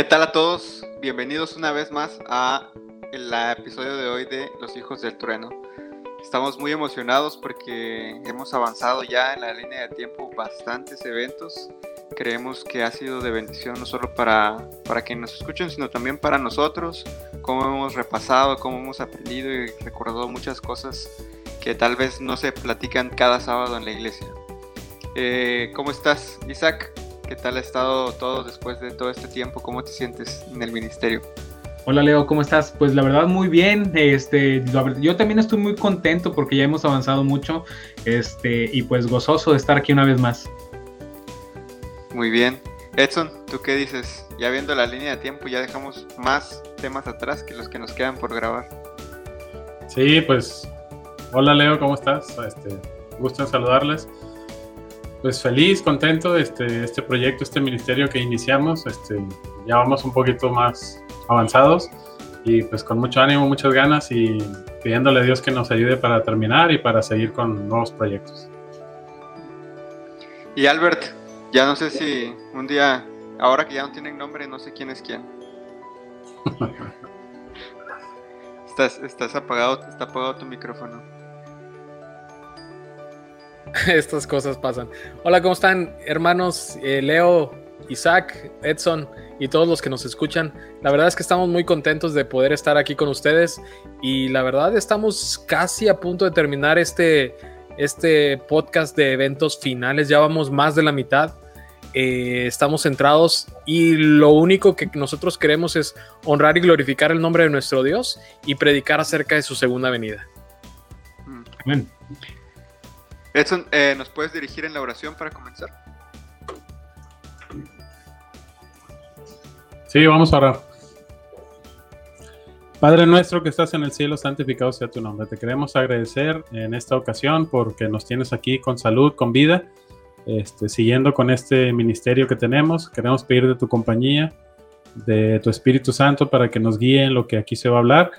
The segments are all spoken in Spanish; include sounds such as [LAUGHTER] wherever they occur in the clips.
¿Qué tal a todos? Bienvenidos una vez más a el episodio de hoy de Los Hijos del Trueno. Estamos muy emocionados porque hemos avanzado ya en la línea de tiempo bastantes eventos. Creemos que ha sido de bendición no solo para, para quienes nos escuchen, sino también para nosotros, cómo hemos repasado, cómo hemos aprendido y recordado muchas cosas que tal vez no se platican cada sábado en la iglesia. Eh, ¿Cómo estás, Isaac? ¿Qué tal ha estado todo después de todo este tiempo? ¿Cómo te sientes en el ministerio? Hola Leo, ¿cómo estás? Pues la verdad muy bien. Este, yo también estoy muy contento porque ya hemos avanzado mucho. Este, y pues gozoso de estar aquí una vez más. Muy bien. Edson, ¿tú qué dices? Ya viendo la línea de tiempo, ya dejamos más temas atrás que los que nos quedan por grabar. Sí, pues hola Leo, ¿cómo estás? Este, gusto en saludarles pues feliz, contento de este, este proyecto, este ministerio que iniciamos. Este, ya vamos un poquito más avanzados y pues con mucho ánimo, muchas ganas y pidiéndole a Dios que nos ayude para terminar y para seguir con nuevos proyectos. Y Albert, ya no sé si un día, ahora que ya no tienen nombre, no sé quién es quién. [LAUGHS] estás, estás apagado, está apagado tu micrófono. [LAUGHS] Estas cosas pasan. Hola, ¿cómo están, hermanos? Eh, Leo, Isaac, Edson y todos los que nos escuchan. La verdad es que estamos muy contentos de poder estar aquí con ustedes y la verdad estamos casi a punto de terminar este, este podcast de eventos finales. Ya vamos más de la mitad. Eh, estamos centrados y lo único que nosotros queremos es honrar y glorificar el nombre de nuestro Dios y predicar acerca de su segunda venida. Amén. Edson, eh, ¿nos puedes dirigir en la oración para comenzar? Sí, vamos a orar. Padre nuestro que estás en el cielo, santificado sea tu nombre. Te queremos agradecer en esta ocasión porque nos tienes aquí con salud, con vida, este, siguiendo con este ministerio que tenemos. Queremos pedir de tu compañía, de tu Espíritu Santo para que nos guíe en lo que aquí se va a hablar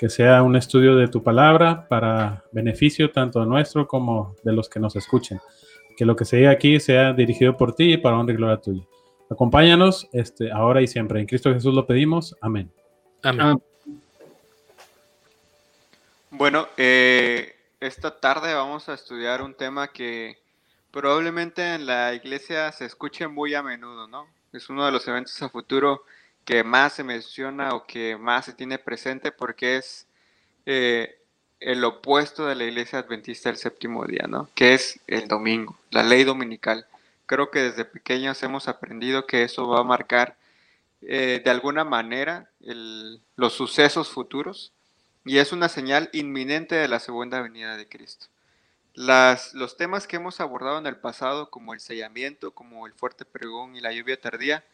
que sea un estudio de tu palabra para beneficio tanto nuestro como de los que nos escuchen. Que lo que se diga aquí sea dirigido por ti y para honra y gloria tuya. Acompáñanos este, ahora y siempre. En Cristo Jesús lo pedimos. Amén. Amén. Bueno, eh, esta tarde vamos a estudiar un tema que probablemente en la iglesia se escuche muy a menudo, ¿no? Es uno de los eventos a futuro que más se menciona o que más se tiene presente porque es eh, el opuesto de la iglesia adventista del séptimo día, ¿no? Que es el domingo, la ley dominical. Creo que desde pequeños hemos aprendido que eso va a marcar eh, de alguna manera los sucesos futuros y es una señal inminente de la segunda venida de Cristo. Los temas que hemos abordado en el pasado, como el sellamiento, como el fuerte pregón y la lluvia tardía,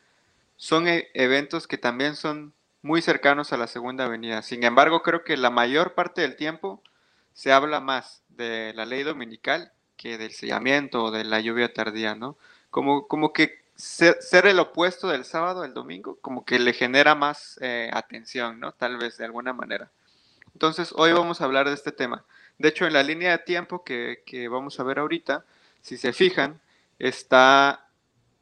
son e, eventos que también son muy cercanos a la segunda venida. Sin embargo, creo que la mayor parte del tiempo se habla más de la ley dominical que del sellamiento o de la lluvia tardía, ¿no? Como, como que ser, el opuesto del sábado al domingo, como que le genera más eh, atención, ¿no? Tal vez de alguna manera. Entonces, hoy vamos a hablar de este tema. De hecho, en la línea de tiempo que, que vamos a ver ahorita, si se fijan, está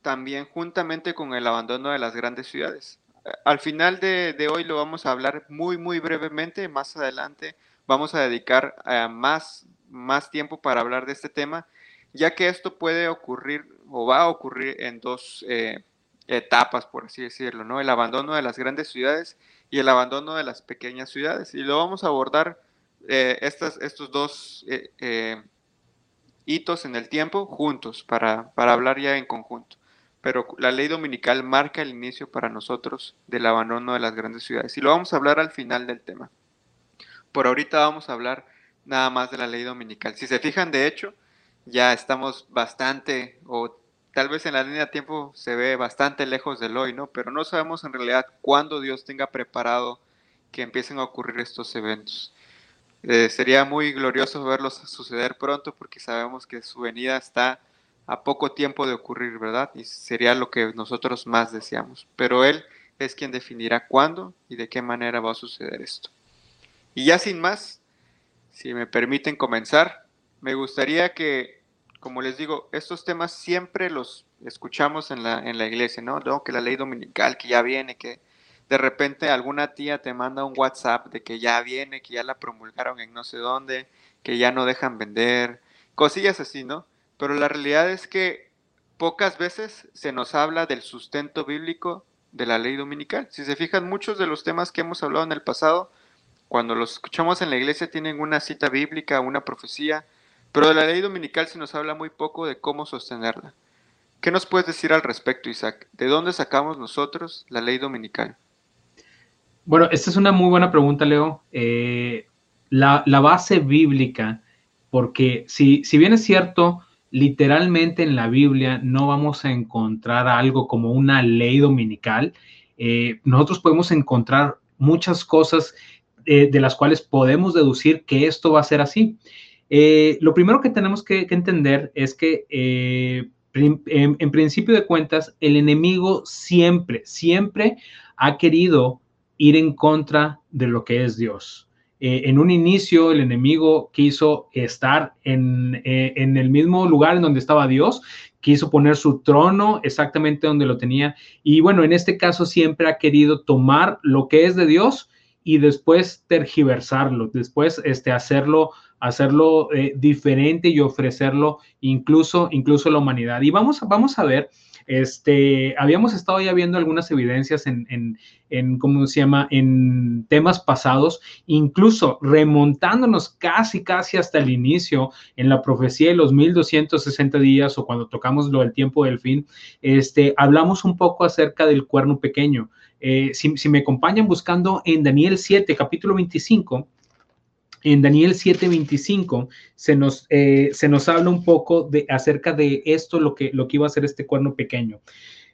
también juntamente con el abandono de las grandes ciudades. Al final de, hoy lo vamos a hablar muy, muy brevemente. Más adelante vamos a dedicar eh, más, más tiempo para hablar de este tema, ya que esto puede ocurrir o va a ocurrir en dos eh, etapas, por así decirlo, ¿no? El abandono de las grandes ciudades y el abandono de las pequeñas ciudades. Y lo vamos a abordar eh, estas, estos dos hitos en el tiempo juntos para, para hablar ya en conjunto pero la ley dominical marca el inicio para nosotros del abandono de las grandes ciudades. Y lo vamos a hablar al final del tema. Por ahorita vamos a hablar nada más de la ley dominical. Si se fijan, de hecho, ya estamos bastante, o tal vez en la línea de tiempo se ve bastante lejos del hoy, ¿no? Pero no sabemos en realidad cuándo Dios tenga preparado que empiecen a ocurrir estos eventos. Eh, sería muy glorioso verlos suceder pronto porque sabemos que su venida está a poco tiempo de ocurrir, ¿verdad? Y sería lo que nosotros más deseamos. Pero Él es quien definirá cuándo y de qué manera va a suceder esto. Y ya sin más, si me permiten comenzar, me gustaría que como les digo, estos temas siempre los escuchamos en la, en la iglesia, ¿no? Que la ley dominical, que ya viene, que de repente alguna tía te manda un WhatsApp de que ya viene, que ya la promulgaron en no sé dónde, que ya no dejan vender, cosillas así, ¿no? Pero la realidad es que pocas veces se nos habla del sustento bíblico de la ley dominical. Si se fijan, muchos de los temas que hemos hablado en el pasado, cuando los escuchamos en la iglesia, tienen una cita bíblica, una profecía, pero de la ley dominical se nos habla muy poco de cómo sostenerla. ¿Qué nos puedes decir al respecto, Isaac? ¿De dónde sacamos nosotros la ley dominical? Bueno, esta es una muy buena pregunta, Leo. Eh, la, base bíblica, porque si, si bien es cierto, literalmente en la Biblia no vamos a encontrar algo como una ley dominical, eh, nosotros podemos encontrar muchas cosas eh, de las cuales podemos deducir que esto va a ser así. Eh, lo primero que tenemos que, entender es que en, principio de cuentas, el enemigo siempre, siempre ha querido ir en contra de lo que es Dios. Eh, en un inicio, el enemigo quiso estar en, en, el mismo lugar en donde estaba Dios, quiso poner su trono exactamente donde lo tenía. Y bueno, en este caso siempre ha querido tomar lo que es de Dios y después tergiversarlo, después este, hacerlo hacerlo eh, diferente y ofrecerlo incluso, incluso a la humanidad. Y vamos, vamos a ver, este, habíamos estado ya viendo algunas evidencias en, en, en, ¿cómo se llama?, en temas pasados, incluso remontándonos casi, casi hasta el inicio en la profecía de los 1260 días o cuando tocamos lo del tiempo del fin, este, hablamos un poco acerca del cuerno pequeño. Eh, si, si me acompañan buscando en Daniel 7, capítulo 25, en Daniel 7:25 se nos, eh, se nos habla un poco de, acerca de esto, lo que, lo que iba a ser este cuerno pequeño.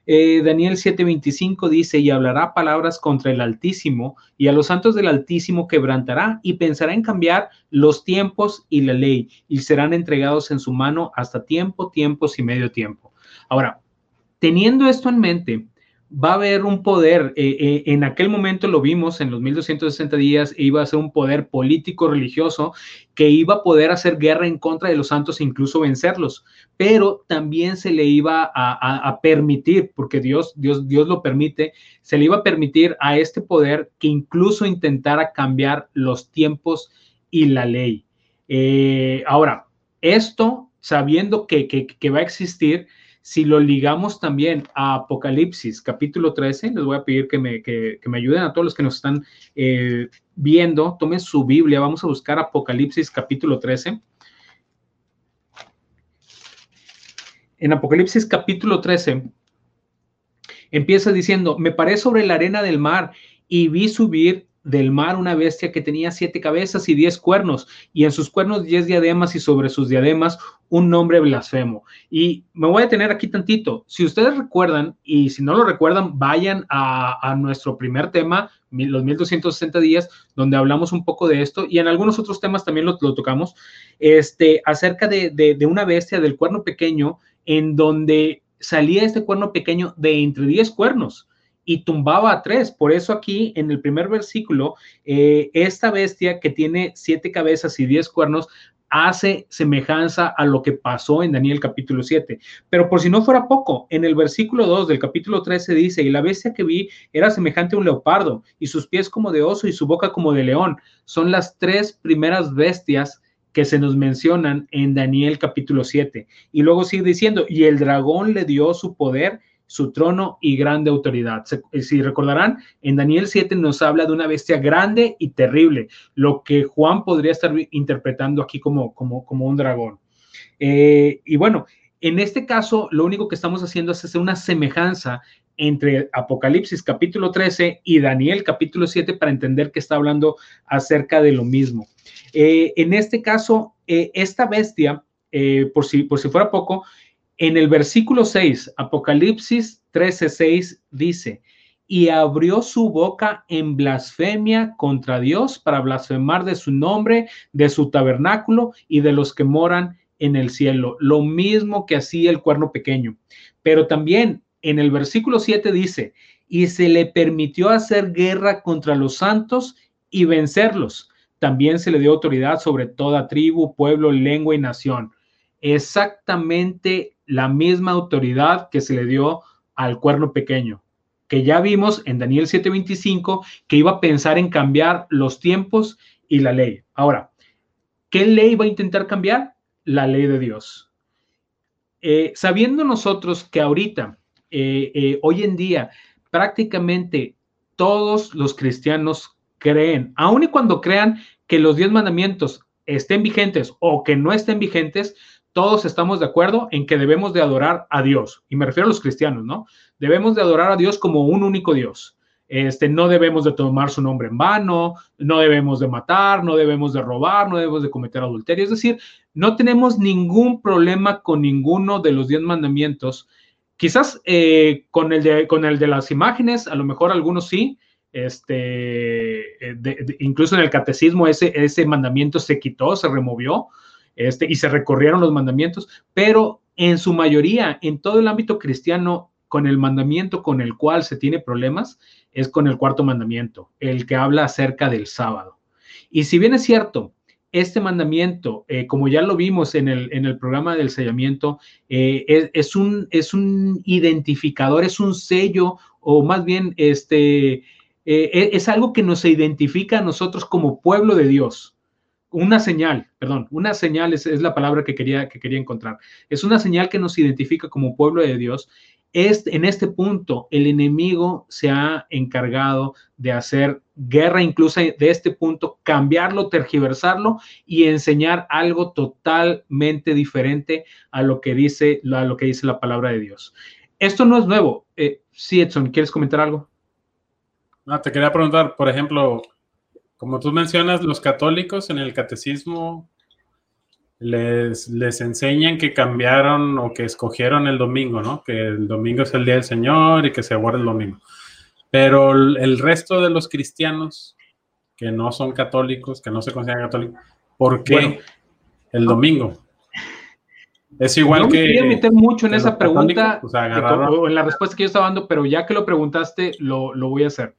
Eh, Daniel 7:25 dice, y hablará palabras contra el Altísimo, y a los santos del Altísimo quebrantará, y pensará en cambiar los tiempos y la ley, y serán entregados en su mano hasta tiempo, tiempos y medio tiempo. Ahora, teniendo esto en mente, va a haber un poder, eh, eh, en aquel momento lo vimos, en los 1260 días, iba a ser un poder político religioso que iba a poder hacer guerra en contra de los santos e incluso vencerlos, pero también se le iba a, permitir, porque Dios, Dios, Dios lo permite, se le iba a permitir a este poder que incluso intentara cambiar los tiempos y la ley. Eh, ahora, esto, sabiendo que, que va a existir, si lo ligamos también a Apocalipsis capítulo 13, les voy a pedir que me, me ayuden a todos los que nos están eh, viendo, tomen su Biblia, vamos a buscar Apocalipsis capítulo 13. En Apocalipsis capítulo 13 empieza diciendo, me paré sobre la arena del mar y vi subir del mar una bestia que tenía siete cabezas y diez cuernos, y en sus cuernos diez diademas y sobre sus diademas un nombre blasfemo. Y me voy a tener aquí tantito. Si ustedes recuerdan, y si no lo recuerdan, vayan a, nuestro primer tema, los 1260 días, donde hablamos un poco de esto, y en algunos otros temas también lo, tocamos, este, acerca de, de una bestia del cuerno pequeño, en donde salía este cuerno pequeño de entre diez cuernos y tumbaba a tres. Por eso aquí en el primer versículo, eh, esta bestia que tiene siete cabezas y diez cuernos hace semejanza a lo que pasó en Daniel capítulo 7. Pero por si no fuera poco, en el versículo 2 del capítulo 13 dice, y la bestia que vi era semejante a un leopardo, y sus pies como de oso y su boca como de león. Son las tres primeras bestias que se nos mencionan en Daniel capítulo 7. Y luego sigue diciendo, y el dragón le dio su poder su trono y grande autoridad. Eh, si recordarán, en Daniel 7 nos habla de una bestia grande y terrible, lo que Juan podría estar interpretando aquí como, como, como un dragón. Eh, y bueno, en este caso, lo único que estamos haciendo es hacer una semejanza entre Apocalipsis capítulo 13 y Daniel capítulo 7 para entender que está hablando acerca de lo mismo. Eh, en este caso, esta bestia, por, si, por si fuera poco, en el versículo 6, Apocalipsis 13:6 dice, y abrió su boca en blasfemia contra Dios para blasfemar de su nombre, de su tabernáculo y de los que moran en el cielo. Lo mismo que hacía el cuerno pequeño. Pero también en el versículo 7 dice, y se le permitió hacer guerra contra los santos y vencerlos. También se le dio autoridad sobre toda tribu, pueblo, lengua y nación. exactamente la misma autoridad que se le dio al cuerno pequeño, que ya vimos en Daniel 7:25 que iba a pensar en cambiar los tiempos y la ley. Ahora, ¿qué ley va a intentar cambiar? La ley de Dios. Eh, sabiendo nosotros que ahorita, eh, eh, hoy en día, prácticamente todos los cristianos creen, aun y cuando crean que los diez mandamientos estén vigentes o que no estén vigentes, todos estamos de acuerdo en que debemos de adorar a Dios. Y me refiero a los cristianos, ¿no? Debemos de adorar a Dios como un único Dios. Este, no debemos de tomar su nombre en vano, no debemos de matar, no debemos de robar, no debemos de cometer adulterio. Es decir, no tenemos ningún problema con ninguno de los diez mandamientos. Quizás eh, con, el de, con el de las imágenes, a lo mejor algunos sí, este, eh, incluso en el catecismo ese, ese mandamiento se quitó, se removió, este, y se recorrieron los mandamientos, pero en su mayoría, en todo el ámbito cristiano, con el mandamiento con el cual se tiene problemas, es con el cuarto mandamiento, el que habla acerca del sábado. Y si bien es cierto, este mandamiento, eh, como ya lo vimos en el, en el programa del sellamiento, eh, es, un, es un identificador, es un sello, o más bien este, eh, es algo que nos identifica a nosotros como pueblo de Dios una señal, perdón, una señal es, la palabra que quería, que quería encontrar. Es una señal que nos identifica como pueblo de Dios. Este, en este punto, el enemigo se ha encargado de hacer guerra, incluso de este punto, cambiarlo, tergiversarlo y enseñar algo totalmente diferente a lo que dice, a lo que dice la palabra de Dios. Esto no es nuevo. Eh, sí, Edson, ¿quieres comentar algo? No, te quería preguntar, por ejemplo, como tú mencionas, los católicos en el catecismo les, les enseñan que cambiaron o que escogieron el domingo, ¿no? Que el domingo es el día del Señor y que se guarda el domingo. Pero el, resto de los cristianos que no son católicos, que no se consideran católicos, ¿por qué el domingo? Es igual que. No quería meter mucho en esa pregunta o, en la respuesta que yo estaba dando, pero ya que lo preguntaste, lo, lo voy a hacer.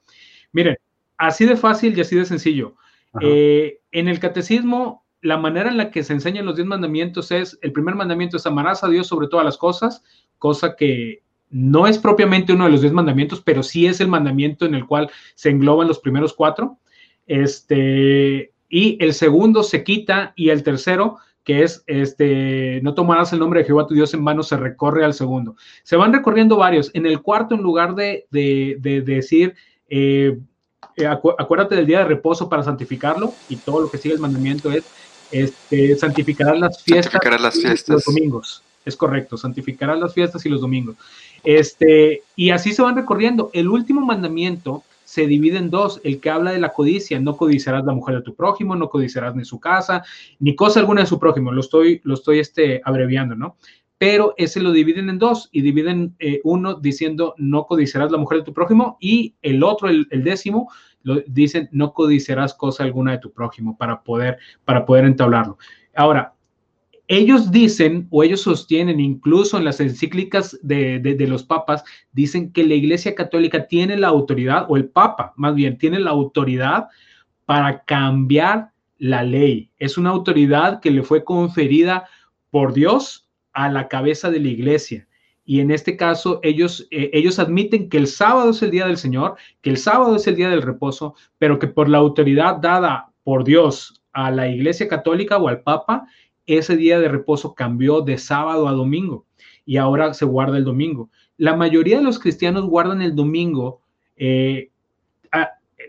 Miren, así de fácil y así de sencillo. Eh, en el catecismo, la manera en la que se enseñan los diez mandamientos es, el primer mandamiento es amarás a Dios sobre todas las cosas, cosa que no es propiamente uno de los diez mandamientos, pero sí es el mandamiento en el cual se engloban los primeros cuatro. Este, y el segundo se quita y el tercero, que es este, no tomarás el nombre de Jehová tu Dios en vano, se recorre al segundo. Se van recorriendo varios. En el cuarto, en lugar de, decir, eh, eh, acuérdate del día de reposo para santificarlo y todo lo que sigue el mandamiento es este, santificarás las fiestas, las fiestas. los domingos. Es correcto, santificarás las fiestas y los domingos. Este, y así se van recorriendo. El último mandamiento se divide en dos, el que habla de la codicia, no codiciarás la mujer de tu prójimo, no codiciarás ni su casa, ni cosa alguna de su prójimo, lo estoy, lo estoy este, abreviando, ¿no? Pero ese lo dividen en dos y dividen eh, uno diciendo no codiciarás la mujer de tu prójimo y el otro, el, décimo, lo dicen no codiciarás cosa alguna de tu prójimo para poder, para poder entablarlo. Ahora, ellos dicen o ellos sostienen, incluso en las encíclicas de, de, los papas, dicen que la Iglesia Católica tiene la autoridad, o el Papa más bien, tiene la autoridad para cambiar la ley. Es una autoridad que le fue conferida por Dios a la cabeza de la iglesia. Y en este caso, ellos, eh, ellos admiten que el sábado es el día del Señor, que el sábado es el día del reposo, pero que por la autoridad dada por Dios a la iglesia católica o al Papa, ese día de reposo cambió de sábado a domingo y ahora se guarda el domingo. La mayoría de los cristianos guardan el domingo. Eh,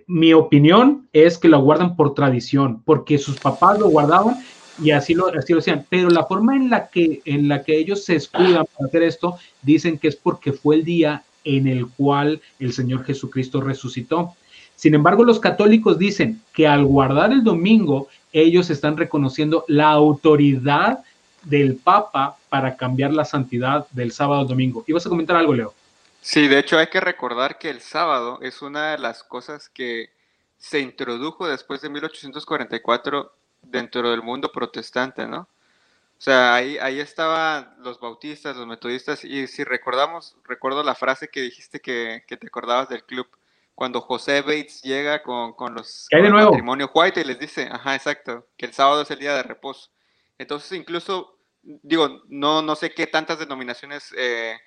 mi opinión es que lo guardan por tradición, porque sus papás lo guardaban y así lo, así lo hacían. Pero la forma en la, que, en la que ellos se escudan para hacer esto, dicen que es porque fue el día en el cual el Señor Jesucristo resucitó. Sin embargo, los católicos dicen que al guardar el domingo, ellos están reconociendo la autoridad del Papa para cambiar la santidad del sábado al domingo. ¿Y vas a comentar algo, Leo? Sí, de hecho hay que recordar que el sábado es una de las cosas que se introdujo después de 1844 dentro del mundo protestante, ¿no? O sea, ahí, ahí estaban los bautistas, los metodistas, y si recordamos, recuerdo la frase que dijiste que, te acordabas del club, cuando José Bates llega con, los con matrimonio White y les dice, ajá, exacto, que el sábado es el día de reposo. Entonces, incluso digo, no, no sé qué tantas denominaciones eh,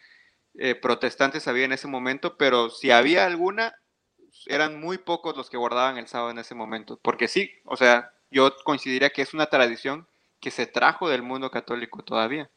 eh, protestantes había en ese momento, pero si había alguna, eran muy pocos los que guardaban el sábado en ese momento, porque sí, o sea, yo coincidiría que es una tradición que se trajo del mundo católico todavía.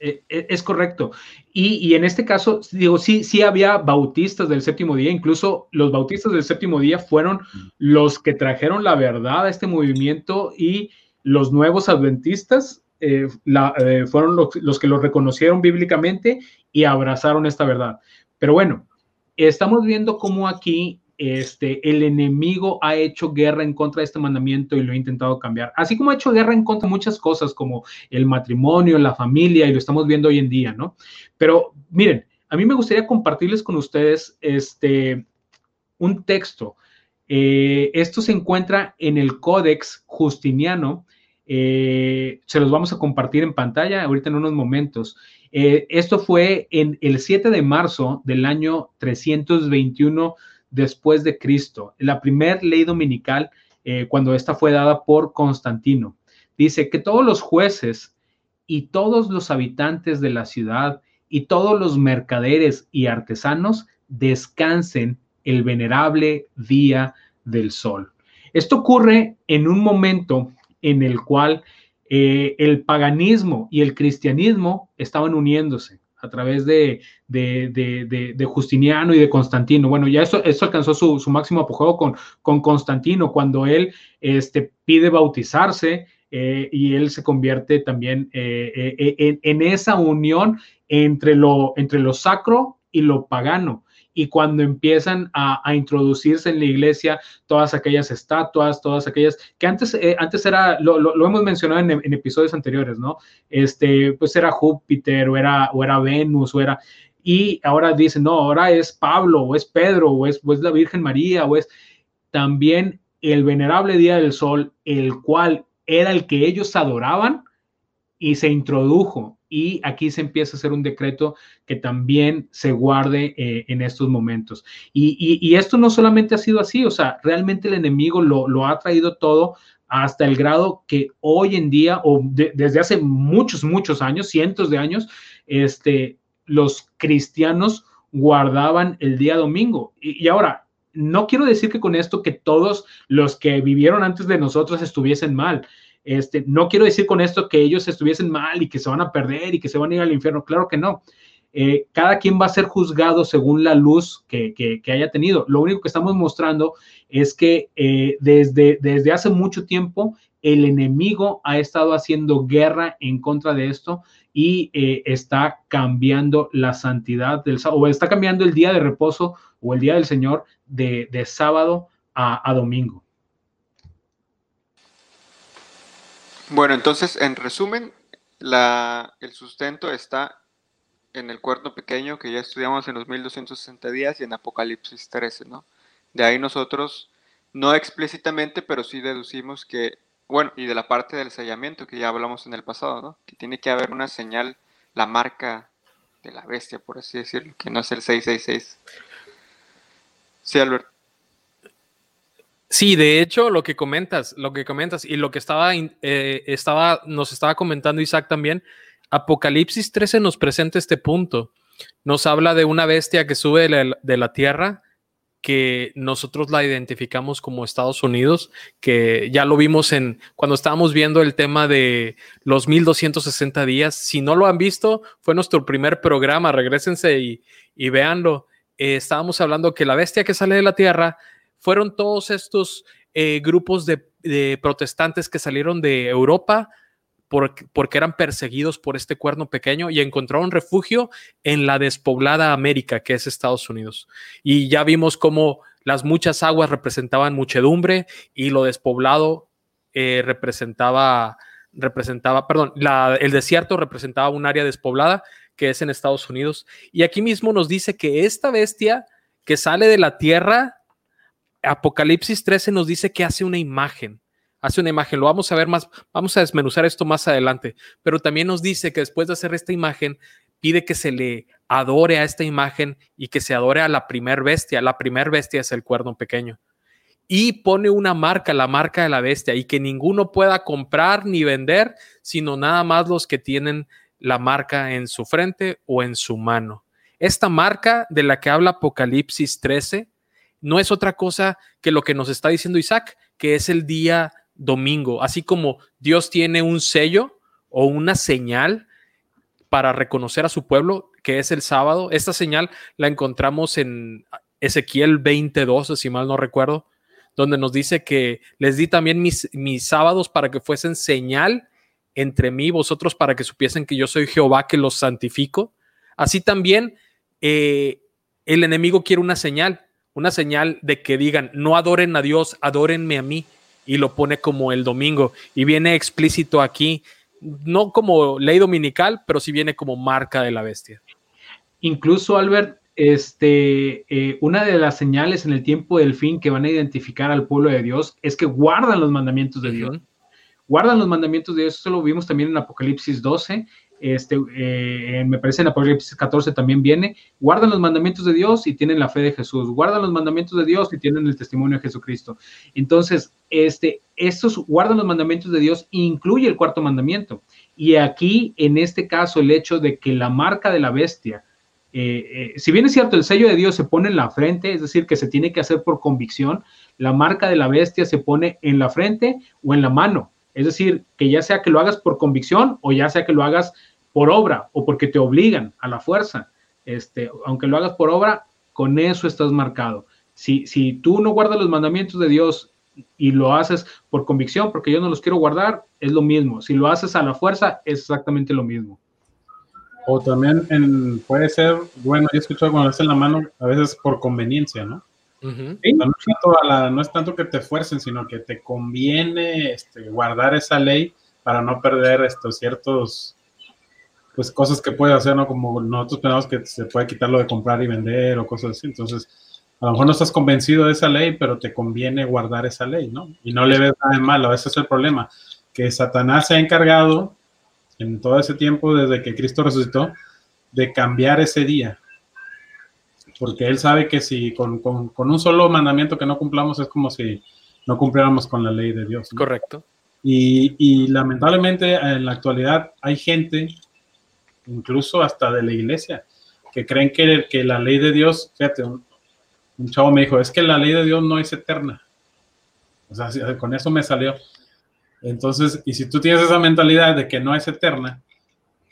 E, e, es correcto. Y, en este caso, digo, sí, sí había bautistas del séptimo día, incluso los bautistas del séptimo día fueron los que trajeron la verdad a este movimiento y los nuevos adventistas eh, eh, fueron los, los, que lo reconocieron bíblicamente y abrazaron esta verdad. Pero bueno, estamos viendo cómo aquí este, el enemigo ha hecho guerra en contra de este mandamiento y lo ha intentado cambiar. Así como ha hecho guerra en contra de muchas cosas como el matrimonio, la familia, y lo estamos viendo hoy en día, ¿no? Pero miren, a mí me gustaría compartirles con ustedes este, un texto. Eh, esto se encuentra en el Códex Justiniano. Eh, se los vamos a compartir en pantalla ahorita en unos momentos. Eh, esto fue en el 7 de marzo del año 321 después de Cristo, la primera ley dominical, eh, cuando esta fue dada por Constantino. Dice que todos los jueces y todos los habitantes de la ciudad y todos los mercaderes y artesanos descansen el venerable día del sol. Esto ocurre en un momento en el cual eh, el paganismo y el cristianismo estaban uniéndose a través de, Justiniano y de Constantino. Bueno, ya eso, alcanzó su, máximo apogeo con, con Constantino, cuando él este, pide bautizarse eh, y él se convierte también eh, eh, en, esa unión entre lo, entre lo sacro y lo pagano y cuando empiezan a, introducirse en la iglesia todas aquellas estatuas, todas aquellas que antes, eh, antes era, lo, hemos mencionado en, episodios anteriores, ¿no? Este, pues era Júpiter o era, o era Venus o era, y ahora dicen, no, ahora es Pablo o es Pedro o es, o es la Virgen María o es también el venerable día del sol, el cual era el que ellos adoraban y se introdujo y aquí se empieza a hacer un decreto que también se guarde eh, en estos momentos. Y, esto no solamente ha sido así, o sea, realmente el enemigo lo, ha traído todo hasta el grado que hoy en día, o desde hace muchos, muchos años, cientos de años, este, los cristianos guardaban el día domingo. y, y ahora, no quiero decir que con esto que todos los que vivieron antes de nosotros estuviesen mal. Este, no quiero decir con esto que ellos estuviesen mal y que se van a perder y que se van a ir al infierno, claro que no. Eh, cada quien va a ser juzgado según la luz que, haya tenido. Lo único que estamos mostrando es que eh, desde, hace mucho tiempo el enemigo ha estado haciendo guerra en contra de esto y eh, está cambiando la santidad del sábado, o está cambiando el día de reposo o el día del Señor de, sábado a domingo. Bueno, entonces, en resumen, la, el sustento está en el cuerno pequeño que ya estudiamos en los 1260 días y en Apocalipsis 13, ¿no? De ahí nosotros, no explícitamente, pero sí deducimos que, bueno, y de la parte del sellamiento que ya hablamos en el pasado, ¿no? Que tiene que haber una señal, la marca de la bestia, por así decirlo, que no es el 666. Sí, Albert. Sí, de hecho, lo que comentas, lo que comentas y lo que estaba, eh, estaba, nos estaba comentando Isaac también, Apocalipsis 13 nos presenta este punto. Nos habla de una bestia que sube de la, tierra, que nosotros la identificamos como Estados Unidos, que ya lo vimos en cuando estábamos viendo el tema de los 1260 días. Si no lo han visto, fue nuestro primer programa, regresense y, y véanlo. Eh, estábamos hablando que la bestia que sale de la tierra fueron todos estos eh, grupos de, protestantes que salieron de Europa porque eran perseguidos por este cuerno pequeño y encontraron refugio en la despoblada América, que es Estados Unidos. Y ya vimos cómo las muchas aguas representaban muchedumbre y lo despoblado eh, representaba, representaba, perdón, el desierto representaba un área despoblada que es en Estados Unidos. Y aquí mismo nos dice que esta bestia que sale de la tierra Apocalipsis 13 nos dice que hace una imagen, hace una imagen, lo vamos a ver más, vamos a desmenuzar esto más adelante, pero también nos dice que después de hacer esta imagen, pide que se le adore a esta imagen y que se adore a la primer bestia. La primer bestia es el cuerno pequeño. y pone una marca, la marca de la bestia, y que ninguno pueda comprar ni vender, sino nada más los que tienen la marca en su frente o en su mano. Esta marca de la que habla Apocalipsis 13 no es otra cosa que lo que nos está diciendo Isaac, que es el día domingo, así como Dios tiene un sello o una señal para reconocer a su pueblo, que es el sábado. Esta señal la encontramos en Ezequiel 22, si mal no recuerdo, donde nos dice que les di también mis, mis sábados para que fuesen señal entre mí y vosotros para que supiesen que yo soy Jehová que los santifico. Así también eh, el enemigo quiere una señal, una señal de que digan, no adoren a Dios, adórenme a mí. Y lo pone como el domingo. Y viene explícito aquí, no como ley dominical, pero sí viene como marca de la bestia. Incluso, Albert, este, eh, una de las señales en el tiempo del fin que van a identificar al pueblo de Dios es que guardan los mandamientos de Dios. Guardan los mandamientos de Dios, eso lo vimos también en Apocalipsis 12 este, eh, me parece en Apocalipsis 14 también viene, guardan los mandamientos de Dios y tienen la fe de Jesús, guardan los mandamientos de Dios y tienen el testimonio de Jesucristo. Entonces, este, estos guardan los mandamientos de Dios incluye el cuarto mandamiento. Y aquí, en este caso, el hecho de que la marca de la bestia, eh, eh, si bien es cierto, el sello de Dios se pone en la frente, es decir, que se tiene que hacer por convicción, la marca de la bestia se pone en la frente o en la mano. Es decir, que ya sea que lo hagas por convicción o ya sea que lo hagas por obra o porque te obligan a la fuerza, este, aunque lo hagas por obra, con eso estás marcado. Si, si tú no guardas los mandamientos de Dios y lo haces por convicción, porque yo no los quiero guardar, es lo mismo. Si lo haces a la fuerza, es exactamente lo mismo. O también puede ser, bueno, he escuchado cuando en la mano, a veces por conveniencia, ¿no? no, es tanto que te fuercen, sino que te conviene este, guardar esa ley para no perder estos ciertos pues cosas que puede hacer, ¿no? Como nosotros pensamos que se puede quitar lo de comprar y vender o cosas así. Entonces, a lo mejor no estás convencido de esa ley, pero te conviene guardar esa ley, ¿no? Y no le ves nada de malo. Ese es el problema, que Satanás se ha encargado en todo ese tiempo, desde que Cristo resucitó, de cambiar ese día. Porque él sabe que si con, un solo mandamiento que no cumplamos es como si no cumpliéramos con la ley de Dios. Correcto. Y, y lamentablemente en la actualidad hay gente incluso hasta de la iglesia, que creen que, que la ley de Dios, fíjate, un, chavo me dijo, es que la ley de Dios no es eterna. O sea, con eso me salió. Entonces, y si tú tienes esa mentalidad de que no es eterna,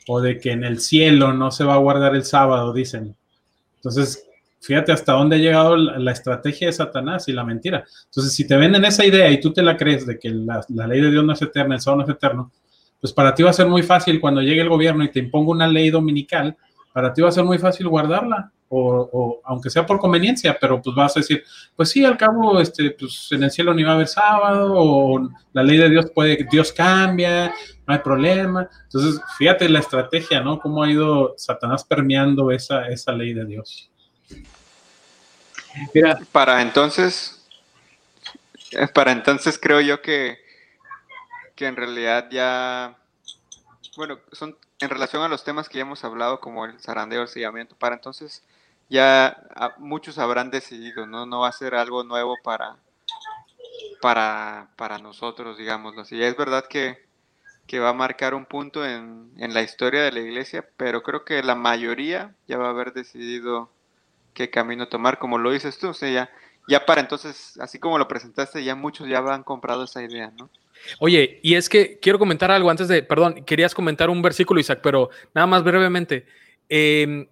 o de que en el cielo no se va a guardar el sábado, dicen. Entonces, fíjate hasta dónde ha llegado la, estrategia de Satanás y la mentira. Entonces, si te venden esa idea y tú te la crees de que la, la ley de Dios no es eterna, el sábado no es eterno, pues para ti va a ser muy fácil cuando llegue el gobierno y te imponga una ley dominical, para ti va a ser muy fácil guardarla, o, aunque sea por conveniencia, pero pues vas a decir, pues sí, al cabo, este, pues en el cielo ni va a haber sábado, o la ley de Dios puede, Dios cambia, no hay problema. Entonces, fíjate la estrategia, ¿no? Cómo ha ido Satanás permeando esa, esa ley de Dios. Mira, para entonces, eh, para entonces creo yo que que en realidad ya, bueno, son en relación a los temas que ya hemos hablado, como el zarandeo, el sellamiento, para entonces ya muchos habrán decidido, ¿no? No va a ser algo nuevo para, para, para nosotros, digámoslo así. Es verdad que, que va a marcar un punto en, en, la historia de la iglesia, pero creo que la mayoría ya va a haber decidido qué camino tomar, como lo dices tú, o sea, ya, ya para entonces, así como lo presentaste, ya muchos ya han comprado esa idea, ¿no? Oye, y es que quiero comentar algo antes de, perdón, querías comentar un versículo, Isaac, pero nada más brevemente. Em,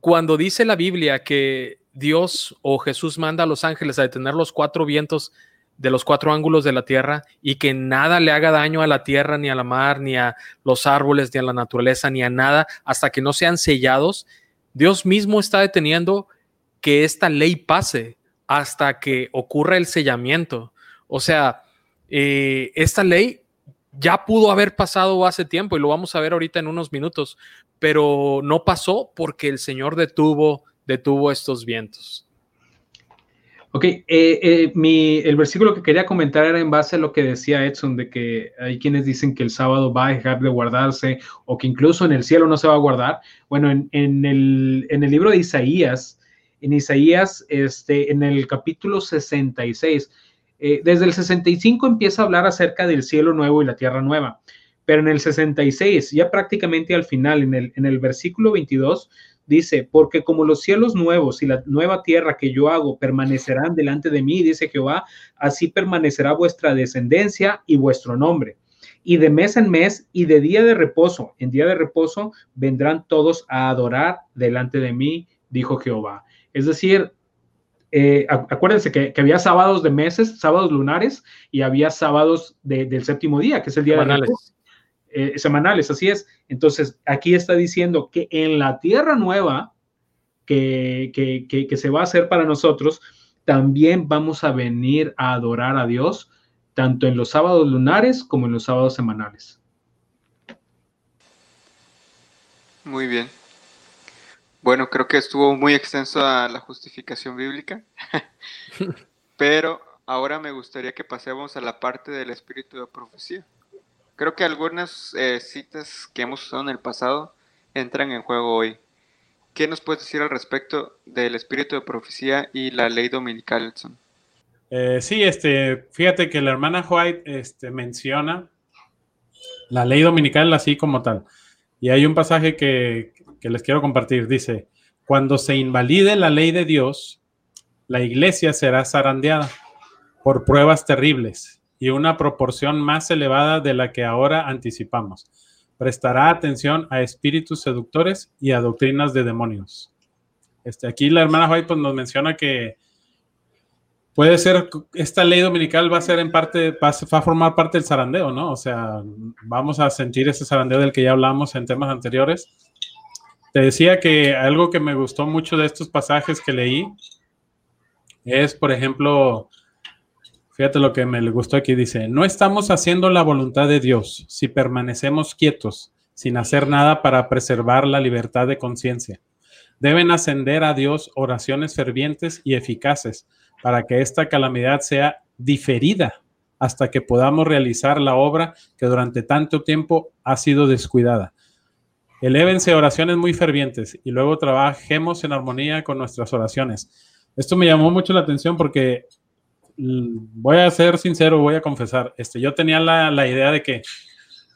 cuando dice la Biblia que Dios o Jesús manda a los ángeles a detener los cuatro vientos de los cuatro ángulos de la tierra y que nada le haga daño a la tierra, ni a la mar, ni a los árboles, ni a la naturaleza, ni a nada, hasta que no sean sellados, Dios mismo está deteniendo que esta ley pase hasta que ocurra el sellamiento. O sea, eh, esta ley ya pudo haber pasado hace tiempo y lo vamos a ver ahorita en unos minutos, pero no pasó porque el Señor detuvo, detuvo estos vientos. Ok, eh, eh, el versículo que quería comentar era en base a lo que decía Edson, de que hay quienes dicen que el sábado va a dejar de guardarse o que incluso en el cielo no se va a guardar. Bueno, en, el, en el libro de Isaías, en Isaías, este, en el capítulo 66. Eh, desde el 65 empieza a hablar acerca del cielo nuevo y la tierra nueva, pero en el 66, ya prácticamente al final, en el, en el versículo 22, dice, porque como los cielos nuevos y la nueva tierra que yo hago permanecerán delante de mí, dice Jehová, así permanecerá vuestra descendencia y vuestro nombre. Y de mes en mes y de día de reposo, en día de reposo vendrán todos a adorar delante de mí, dijo Jehová. Es decir, eh, acuérdense que, había sábados de meses, sábados lunares y había sábados del séptimo día, que es el día semanales. de eh, semanales, así es. Entonces, aquí está diciendo que en la tierra nueva que, que, se va a hacer para nosotros, también vamos a venir a adorar a Dios, tanto en los sábados lunares como en los sábados semanales. Muy bien. Bueno, creo que estuvo muy extenso a la justificación bíblica, [LAUGHS] pero ahora me gustaría que pasemos a la parte del espíritu de profecía. Creo que algunas eh, citas que hemos usado en el pasado entran en juego hoy. ¿Qué nos puedes decir al respecto del espíritu de profecía y la ley dominical, Edson? Eh, sí, este, fíjate que la hermana White este, menciona la ley dominical así como tal. Y hay un pasaje que, que les quiero compartir. Dice, cuando se invalide la ley de Dios, la iglesia será zarandeada por pruebas terribles y una proporción más elevada de la que ahora anticipamos. Prestará atención a espíritus seductores y a doctrinas de demonios. Este, aquí la hermana White pues, nos menciona que puede ser, esta ley dominical va a ser en parte, va a formar parte del zarandeo, ¿no? O sea, vamos a sentir ese zarandeo del que ya hablamos en temas anteriores te decía que algo que me gustó mucho de estos pasajes que leí es, por ejemplo, fíjate lo que me gustó aquí, dice, no estamos haciendo la voluntad de Dios si permanecemos quietos, sin hacer nada para preservar la libertad de conciencia. Deben ascender a Dios oraciones fervientes y eficaces para que esta calamidad sea diferida hasta que podamos realizar la obra que durante tanto tiempo ha sido descuidada. Elévense oraciones muy fervientes y luego trabajemos en armonía con nuestras oraciones. Esto me llamó mucho la atención porque mm, voy a ser sincero, voy a confesar, este, yo tenía la, idea de que,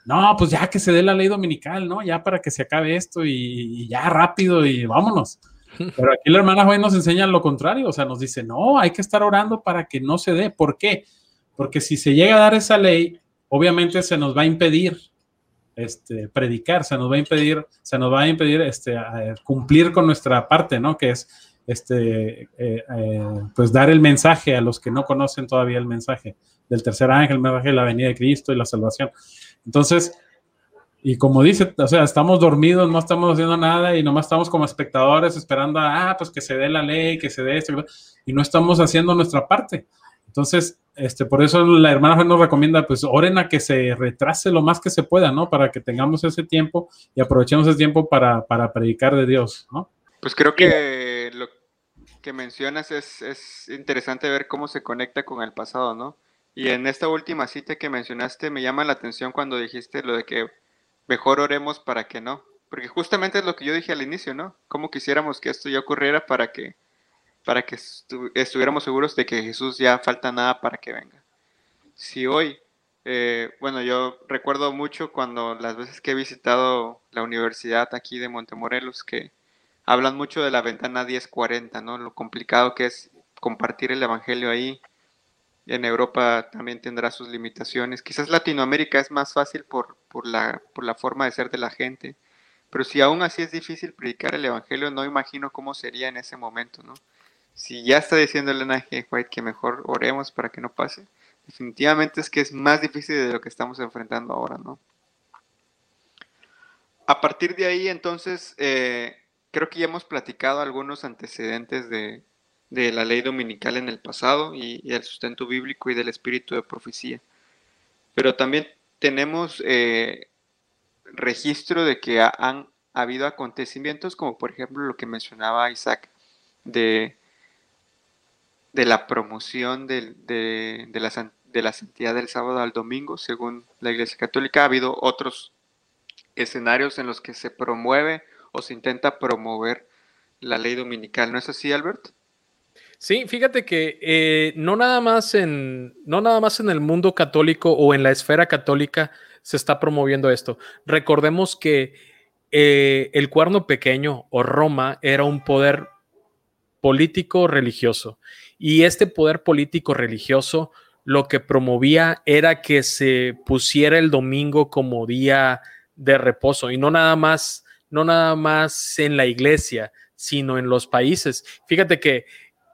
no, pues ya que se dé la ley dominical, ¿no? Ya para que se acabe esto y, ya rápido y vámonos. [LAUGHS] Pero aquí la hermana Juan nos enseña lo contrario, o sea, nos dice, no, hay que estar orando para que no se dé. ¿Por qué? Porque si se llega a dar esa ley, obviamente se nos va a impedir este, predicar, se nos va a impedir, se nos va a impedir este, cumplir con nuestra parte, ¿no? Que es este, eh, eh, pues dar el mensaje a los que no conocen todavía el mensaje del tercer ángel, el mensaje de la venida de Cristo y la salvación. Entonces, y como dice, o sea, estamos dormidos, no estamos haciendo nada y nomás estamos como espectadores esperando a, ah, pues que se dé la ley, que se dé esto, y no estamos haciendo nuestra parte. Entonces, este, por eso la hermana nos recomienda, pues oren a que se retrase lo más que se pueda, ¿no? Para que tengamos ese tiempo y aprovechemos ese tiempo para, predicar de Dios, ¿no? Pues creo que lo que mencionas es, es interesante ver cómo se conecta con el pasado, ¿no? Y en esta última cita que mencionaste me llama la atención cuando dijiste lo de que mejor oremos para que no. Porque justamente es lo que yo dije al inicio, ¿no? Cómo quisiéramos que esto ya ocurriera para que para que estuviéramos seguros de que Jesús ya falta nada para que venga. Si hoy, eh, bueno, yo recuerdo mucho cuando las veces que he visitado la universidad aquí de Montemorelos, que hablan mucho de la ventana 1040, ¿no? Lo complicado que es compartir el Evangelio ahí. En Europa también tendrá sus limitaciones. Quizás Latinoamérica es más fácil por, por, la, por la forma de ser de la gente. Pero si aún así es difícil predicar el Evangelio, no imagino cómo sería en ese momento, ¿no? Si ya está diciendo Elena G. White que mejor oremos para que no pase, definitivamente es que es más difícil de lo que estamos enfrentando ahora, ¿no? A partir de ahí, entonces, eh, creo que ya hemos platicado algunos antecedentes de, la ley dominical en el pasado y, el sustento bíblico y del espíritu de profecía. Pero también tenemos eh, registro de que han habido acontecimientos como por ejemplo lo que mencionaba Isaac de de la promoción de, de, la, de la santidad del sábado al domingo, según la Iglesia Católica. Ha habido otros escenarios en los que se promueve o se intenta promover la ley dominical, ¿no es así, Albert? Sí, fíjate que eh, no, nada más en, no nada más en el mundo católico o en la esfera católica se está promoviendo esto. Recordemos que eh, el cuerno pequeño o Roma era un poder político religioso y este poder político religioso lo que promovía era que se pusiera el domingo como día de reposo y no nada más, no nada más en la iglesia, sino en los países. Fíjate que,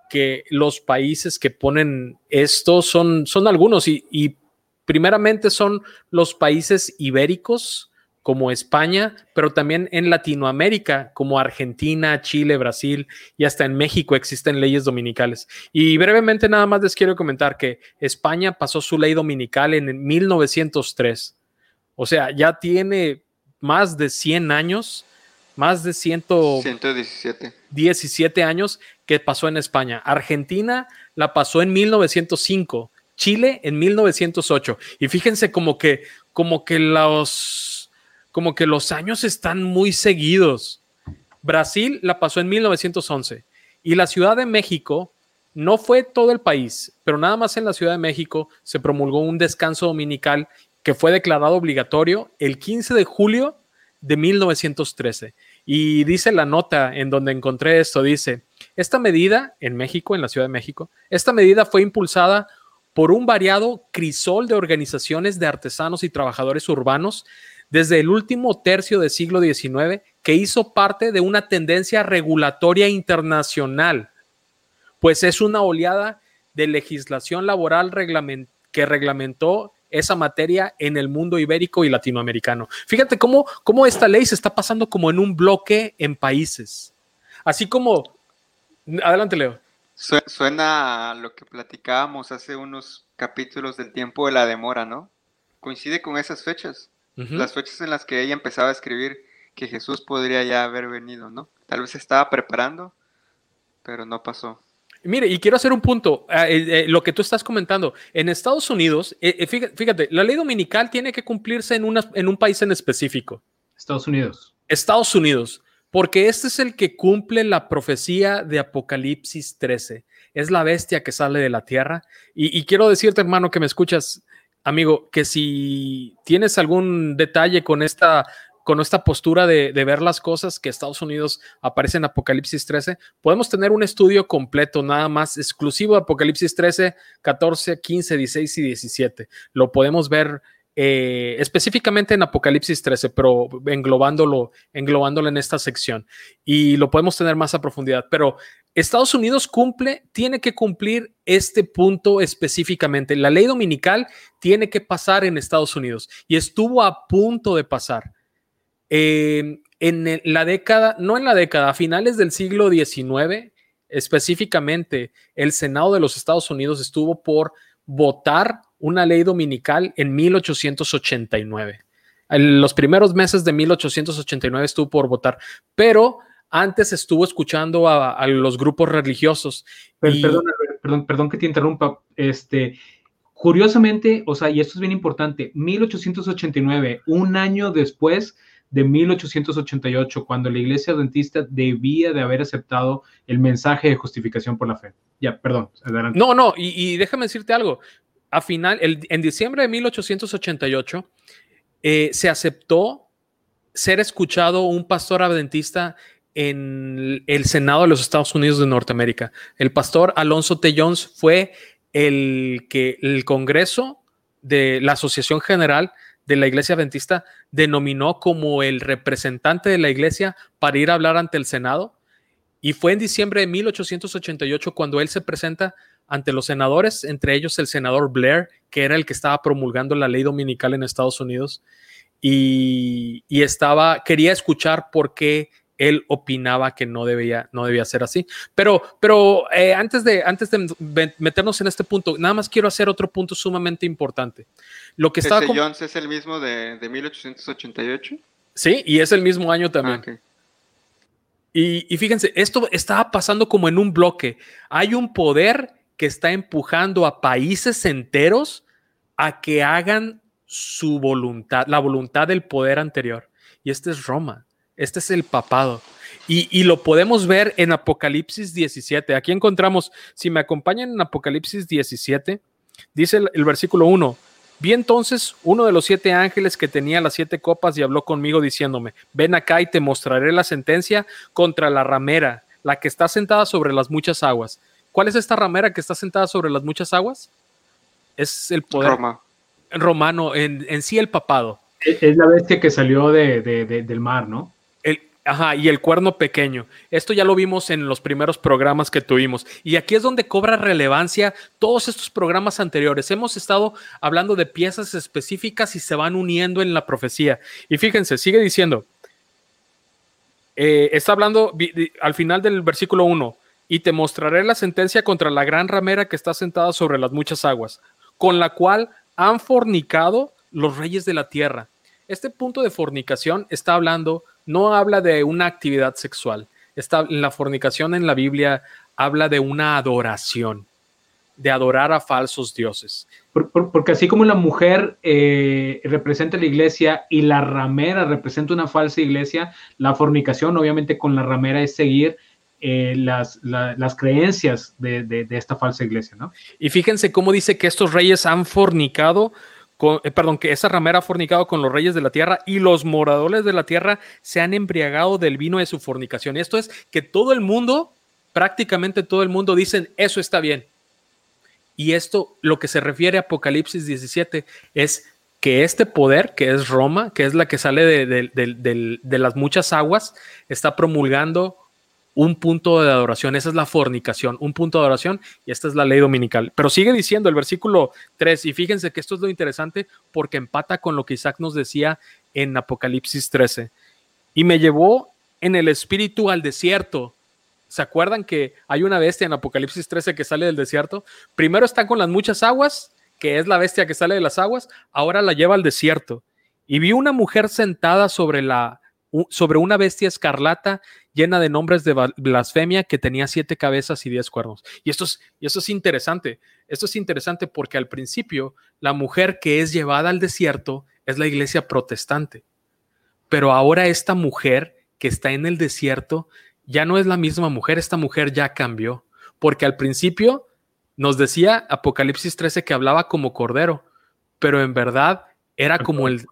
que los países que ponen esto son, son algunos y, y primeramente son los países ibéricos, como España, pero también en Latinoamérica, como Argentina, Chile, Brasil y hasta en México existen leyes dominicales. Y brevemente nada más les quiero comentar que España pasó su ley dominical en 1903. O sea, ya tiene más de 100 años, más de 117 17 años que pasó en España. Argentina la pasó en 1905, Chile en 1908. Y fíjense como que como que los como que los años están muy seguidos. Brasil la pasó en 1911 y la Ciudad de México no fue todo el país, pero nada más en la Ciudad de México se promulgó un descanso dominical que fue declarado obligatorio el 15 de julio de 1913. Y dice la nota en donde encontré esto, dice, esta medida en México, en la Ciudad de México, esta medida fue impulsada por un variado crisol de organizaciones de artesanos y trabajadores urbanos desde el último tercio del siglo XIX que hizo parte de una tendencia regulatoria internacional, pues es una oleada de legislación laboral que reglamentó esa materia en el mundo ibérico y latinoamericano. Fíjate cómo, esta ley se está pasando como en un bloque en países. Así como... Adelante, Leo. Suena a lo que platicábamos hace unos capítulos del tiempo de la demora, ¿no? Coincide con esas fechas las fechas en las que ella empezaba a escribir que Jesús podría ya haber venido, ¿no? Tal vez estaba preparando, pero no pasó. Mire, y quiero hacer un punto, ah, eh, eh, lo que tú estás comentando. En Estados Unidos, eh, fíjate, la ley dominical tiene que cumplirse en, una, en un país en específico. Estados Unidos. Estados Unidos, porque este es el que cumple la profecía de Apocalipsis 13. Es la bestia que sale de la tierra. Y, y quiero decirte, hermano, que me escuchas, amigo, que si tienes algún detalle con esta, con esta postura de, ver las cosas que Estados Unidos aparece en Apocalipsis 13, podemos tener un estudio completo, nada más exclusivo de Apocalipsis 13, 14, 15, 16 y 17. Lo podemos ver eh, específicamente en Apocalipsis 13, pero englobándolo, englobándolo en esta sección. Y lo podemos tener más a profundidad. Pero Estados Unidos cumple, tiene que cumplir este punto específicamente. La ley dominical tiene que pasar en Estados Unidos y estuvo a punto de pasar. Eh, en la década, no en la década, a finales del siglo XIX, específicamente, el Senado de los Estados Unidos estuvo por votar una ley dominical en 1889. En los primeros meses de 1889 estuvo por votar, pero antes estuvo escuchando a, los grupos religiosos. Perdón, perdón, perdón que te interrumpa. Este, curiosamente, o sea, y esto es bien importante, 1889, un año después de 1888, cuando la iglesia adventista debía de haber aceptado el mensaje de justificación por la fe. Ya, perdón. Adelante. No, no, y, déjame decirte algo. A final, en diciembre de 1888, eh, se aceptó ser escuchado un pastor adventista en el Senado de los Estados Unidos de Norteamérica. El pastor Alonso T. Jones fue el que el Congreso de la Asociación General de la Iglesia Adventista denominó como el representante de la Iglesia para ir a hablar ante el Senado. Y fue en diciembre de 1888 cuando él se presenta ante los senadores, entre ellos el senador Blair, que era el que estaba promulgando la ley dominical en Estados Unidos. Y, y estaba, quería escuchar por qué él opinaba que no debía, no debía ser así. Pero, pero eh, antes, de, antes de meternos en este punto, nada más quiero hacer otro punto sumamente importante. Lo que estaba Jones es el mismo de, 1888? Sí, y es el mismo año también. Ah, y, y fíjense, esto estaba pasando como en un bloque. Hay un poder que está empujando a países enteros a que hagan su voluntad, la voluntad del poder anterior. Y este es Roma Este es el papado. Y, lo podemos ver en Apocalipsis 17. Aquí encontramos, si me acompañan en Apocalipsis 17, dice el, el versículo 1. Vi entonces uno de los siete ángeles que tenía las siete copas y habló conmigo diciéndome, ven acá y te mostraré la sentencia contra la ramera, la que está sentada sobre las muchas aguas. ¿Cuál es esta ramera que está sentada sobre las muchas aguas? Es el poder romano, en, en, sí el papado. Es la bestia que salió de, del mar, ¿no? Ajá, y el cuerno pequeño. Esto ya lo vimos en los primeros programas que tuvimos. Y aquí es donde cobra relevancia todos estos programas anteriores. Hemos estado hablando de piezas específicas y se van uniendo en la profecía. Y fíjense, sigue diciendo, eh, está hablando al final del versículo 1, y te mostraré la sentencia contra la gran ramera que está sentada sobre las muchas aguas, con la cual han fornicado los reyes de la tierra. Este punto de fornicación está hablando no habla de una actividad sexual. Está, la fornicación en la Biblia habla de una adoración, de adorar a falsos dioses. porque así como la mujer eh, representa la iglesia y la ramera representa una falsa iglesia, la fornicación obviamente con la ramera es seguir eh, las, las, creencias de, de, esta falsa iglesia, ¿no? Y fíjense cómo dice que estos reyes han fornicado eh, perdón, que esa ramera ha fornicado con los reyes de la tierra y los moradores de la tierra se han embriagado del vino de su fornicación. Esto es que todo el mundo, prácticamente todo el mundo dicen, eso está bien. Y esto, lo que se refiere a Apocalipsis 17, es que este poder, que es Roma, que es la que sale de, de las muchas aguas, está promulgando un punto de adoración. Esa es la fornicación, un punto de adoración y esta es la ley dominical. Pero sigue diciendo el versículo 3 y fíjense que esto es lo interesante porque empata con lo que Isaac nos decía en Apocalipsis 13. Y me llevó en el espíritu al desierto. ¿Se acuerdan que hay una bestia en Apocalipsis 13 que sale del desierto? Primero está con las muchas aguas, que es la bestia que sale de las aguas, ahora la lleva al desierto. Y vi una mujer sentada sobre la sobre una bestia escarlata llena de nombres de blasfemia que tenía siete cabezas y diez cuernos. Y esto es, y esto es interesante. Esto es interesante porque al principio la mujer que es llevada al desierto es la iglesia protestante. Pero ahora esta mujer que está en el desierto ya no es la misma mujer, esta mujer ya cambió. Porque al principio nos decía Apocalipsis 13 que hablaba como cordero, pero en verdad era como el...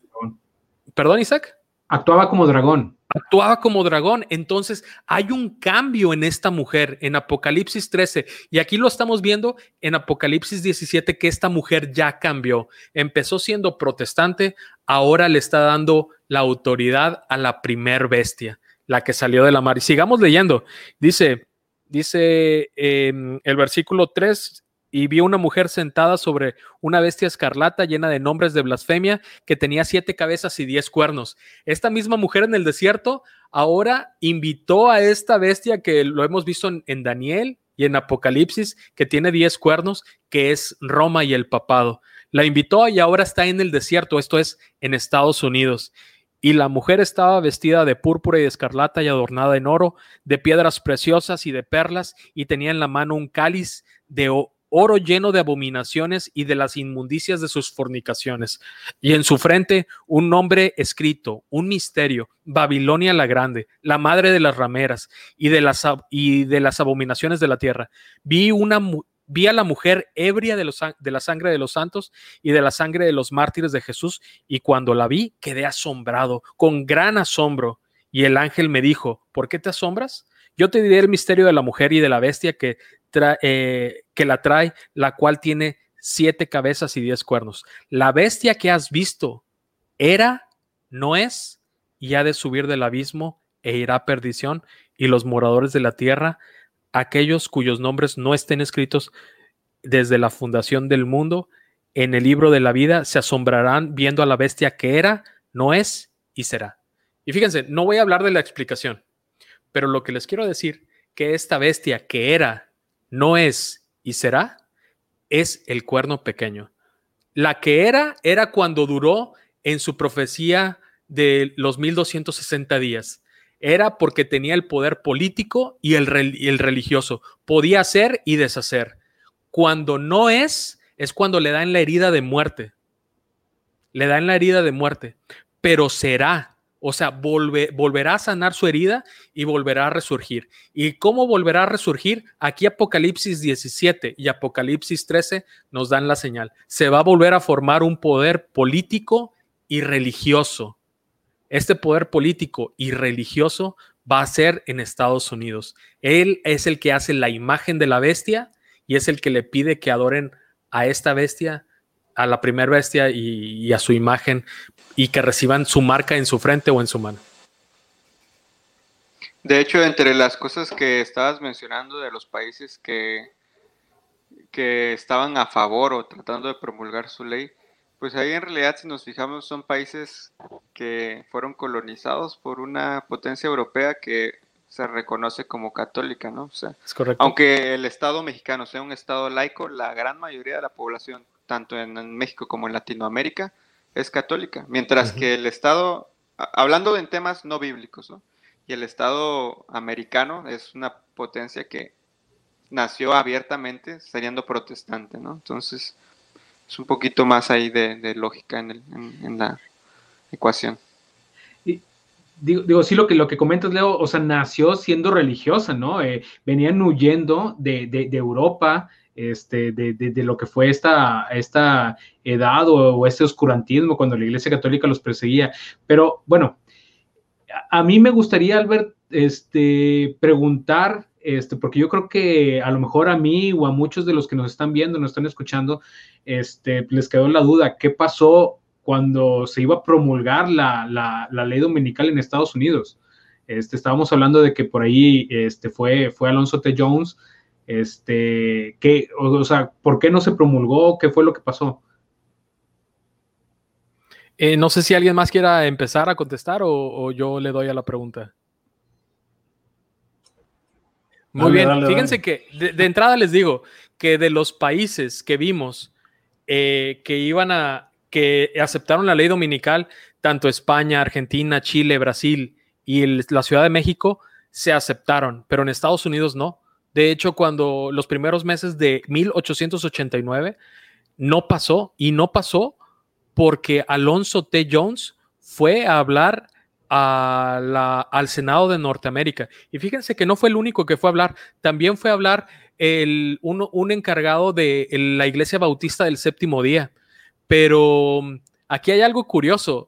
¿Perdón, Isaac? Actuaba como dragón. Actuaba como dragón. Entonces hay un cambio en esta mujer en Apocalipsis 13 y aquí lo estamos viendo en Apocalipsis 17 que esta mujer ya cambió. Empezó siendo protestante, ahora le está dando la autoridad a la primer bestia, la que salió de la mar. Y sigamos leyendo. Dice, dice em, el versículo 3, y vi una mujer sentada sobre una bestia escarlata llena de nombres de blasfemia que tenía siete cabezas y diez cuernos. Esta misma mujer en el desierto ahora invitó a esta bestia que lo hemos visto en, Daniel y en Apocalipsis, que tiene diez cuernos, que es Roma y el papado. La invitó y ahora está en el desierto, esto es en Estados Unidos. Y la mujer estaba vestida de púrpura y de escarlata y adornada en oro, de piedras preciosas y de perlas, y tenía en la mano un cáliz de oro lleno de abominaciones y de las inmundicias de sus fornicaciones. Y en su frente un nombre escrito, un misterio, Babilonia la Grande, la madre de las rameras y de las, y de las abominaciones de la tierra. Vi una vi a la mujer ebria de, los, de, la sangre de los santos y de la sangre de los mártires de Jesús, y cuando la vi quedé asombrado, con gran asombro. Y el ángel me dijo, ¿por qué te asombras? Yo te diré el misterio de la mujer y de la bestia que eh, que la trae, la cual tiene siete cabezas y diez cuernos. La bestia que has visto era, no es, y ha de subir del abismo e irá a perdición, y los moradores de la tierra, aquellos cuyos nombres no estén escritos desde la fundación del mundo, en el libro de la vida, se asombrarán viendo a la bestia que era, no es y será. Y fíjense, no voy a hablar de la explicación, pero lo que les quiero decir, que esta bestia que era, no es y será, es el cuerno pequeño. La que era, era cuando duró en su profecía de los 1260 días. Era porque tenía el poder político y el, el religioso. Podía hacer y deshacer. Cuando no es, es cuando le dan la herida de muerte. Le dan la herida de muerte. Pero será O sea, volverá a sanar su herida y volverá a resurgir. ¿Y cómo volverá a resurgir? Aquí Apocalipsis 17 y Apocalipsis 13 nos dan la señal. Se va a volver a formar un poder político y religioso. Este poder político y religioso va a ser en Estados Unidos. Él es el que hace la imagen de la bestia y es el que le pide que adoren a esta bestia, a la primera bestia y, a su imagen y que reciban su marca en su frente o en su mano. De hecho, entre las cosas que estabas mencionando de los países que, que estaban a favor o tratando de promulgar su ley, pues ahí en realidad si nos fijamos son países que fueron colonizados por una potencia europea que se reconoce como católica, ¿no? O sea, es correcto. Aunque el Estado mexicano sea un Estado laico, la gran mayoría de la población, tanto en, México como en Latinoamérica, es católica, mientras que el Estado, hablando en temas no bíblicos, ¿no? Y el Estado americano es una potencia que nació abiertamente siendo protestante, ¿no? Entonces, es un poquito más ahí de, lógica en, la ecuación. digo, digo, sí, lo que, lo que comentas, Leo, o sea, nació siendo religiosa, ¿no? Eh, venían huyendo de, Europa, este, de, lo que fue esta, esta edad o, este oscurantismo cuando la Iglesia Católica los perseguía. Pero bueno, a, a mí me gustaría, Albert, este, preguntar este, porque yo creo que a lo mejor a mí o a muchos de los que nos están viendo, nos están escuchando, este, les quedó la duda, ¿qué pasó cuando se iba a promulgar la, ley dominical en Estados Unidos? Este, estábamos hablando de que por ahí este, fue, fue Alonso T. Jones, este, que, o, sea, ¿por qué no se promulgó? ¿Qué fue lo que pasó? Eh, no sé si alguien más quiera empezar a contestar o yo le doy a la pregunta. Muy bien, fíjense que de, entrada les digo que de los países que vimos eh, que iban a, que aceptaron la ley dominical, tanto España, Argentina, Chile, Brasil y la Ciudad de México se aceptaron, pero en Estados Unidos no. De hecho, cuando los primeros meses de 1889 no pasó y no pasó porque Alonso T. Jones fue a hablar al Senado de Norteamérica. Y fíjense que no fue el único que fue a hablar, también fue a hablar el, un encargado de la Iglesia Bautista del Séptimo Día. Pero mm, aquí hay algo curioso.